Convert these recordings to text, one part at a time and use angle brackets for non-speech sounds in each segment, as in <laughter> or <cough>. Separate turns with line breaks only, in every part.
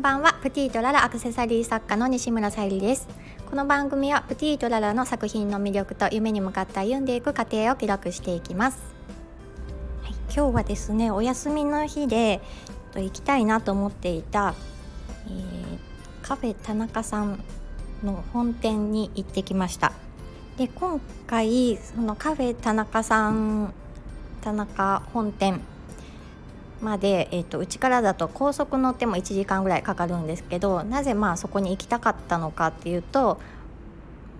んばんは。プティートララアクセサリー作家の西村さゆりです。この番組はプティートララの作品の魅力と夢に向かって歩んでいく過程を記録していきます、はい、今日はですねお休みの日で行きたいなと思っていた、えー、カフェ田中さんの本店に行ってきました。で今回そのカフェ田中さん田中本店まで、えーと、うちからだと高速乗っても1時間ぐらいかかるんですけどなぜまあそこに行きたかったのかっていうと、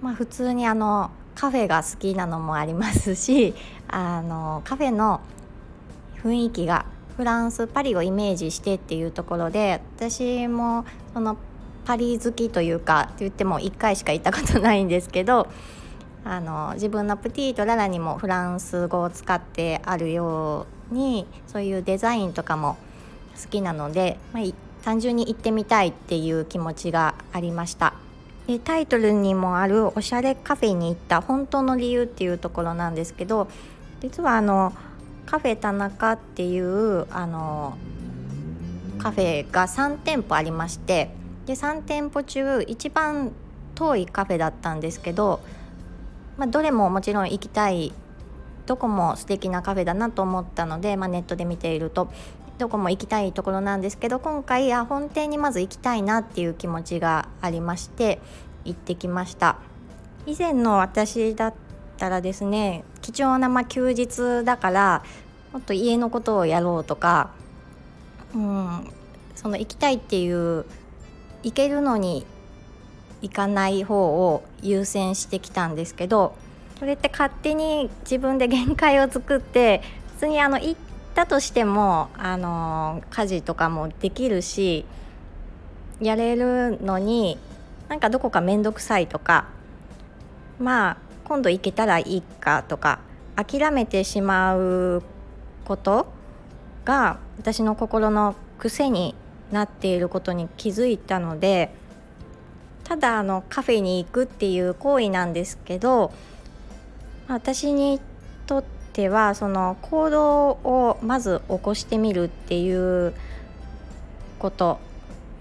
まあ、普通にあのカフェが好きなのもありますし <laughs> あのカフェの雰囲気がフランスパリをイメージしてっていうところで私もそのパリ好きというかって言っても1回しか行ったことないんですけどあの自分のプティとララにもフランス語を使ってあるようにそういうデザインとかも好きなので、まあ、単純に行ってみたいっていう気持ちがありました。でタイトルにもあるおしゃれカフェに行った本当の理由っていうところなんですけど実はあのカフェ田中っていうあのカフェが3店舗ありましてで3店舗中一番遠いカフェだったんですけど、まあ、どれももちろん行きたいどこも素敵なカフェだなと思ったので、まあ、ネットで見ているとどこも行きたいところなんですけど今回あ本店にまず行きたいなっていう気持ちがありまして行ってきました。以前の私だったらですね貴重なま休日だからもっと家のことをやろうとかうんその行きたいっていう行けるのに行かない方を優先してきたんですけどそれって勝手に自分で限界を作って普通にあの行ったとしてもあの家事とかもできるしやれるのになんかどこか面倒くさいとかまあ今度行けたらいいかとか諦めてしまうことが私の心の癖になっていることに気づいたのでただあのカフェに行くっていう行為なんですけど私にとってはその行動をまず起こしてみるっていうこと,、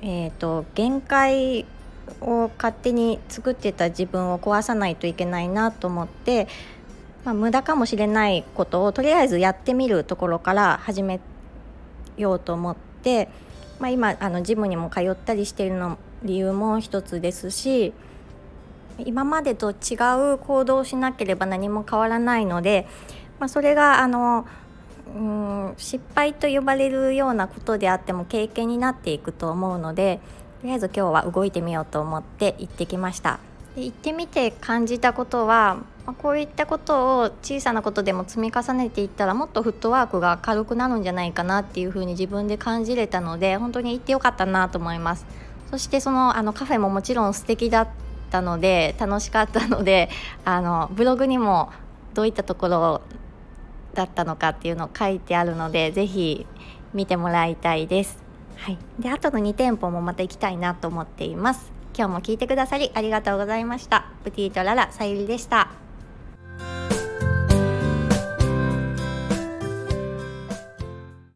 えーと、限界を勝手に作ってた自分を壊さないといけないなと思って、まあ、無駄かもしれないことをとりあえずやってみるところから始めようと思って、まあ、今あのジムにも通ったりしているの理由も一つですし今までと違う行動をしなければ何も変わらないので、まあ、それがあのうん失敗と呼ばれるようなことであっても経験になっていくと思うのでとりあえず今日は動いてみようと思って行ってきました。で行ってみて感じたことは、まあ、こういったことを小さなことでも積み重ねていったらもっとフットワークが軽くなるんじゃないかなっていうふうに自分で感じれたので本当に行ってよかったなと思います。そしてそのあのカフェももちろん素敵だったので楽しかったのであのブログにもどういったところだったのかっていうのを書いてあるので是非見てもらいたいです。はい、であとの2店舗もまた行きたいなと思っています。今日も聞いてくださりありがとうございました。プティートララさゆりでした。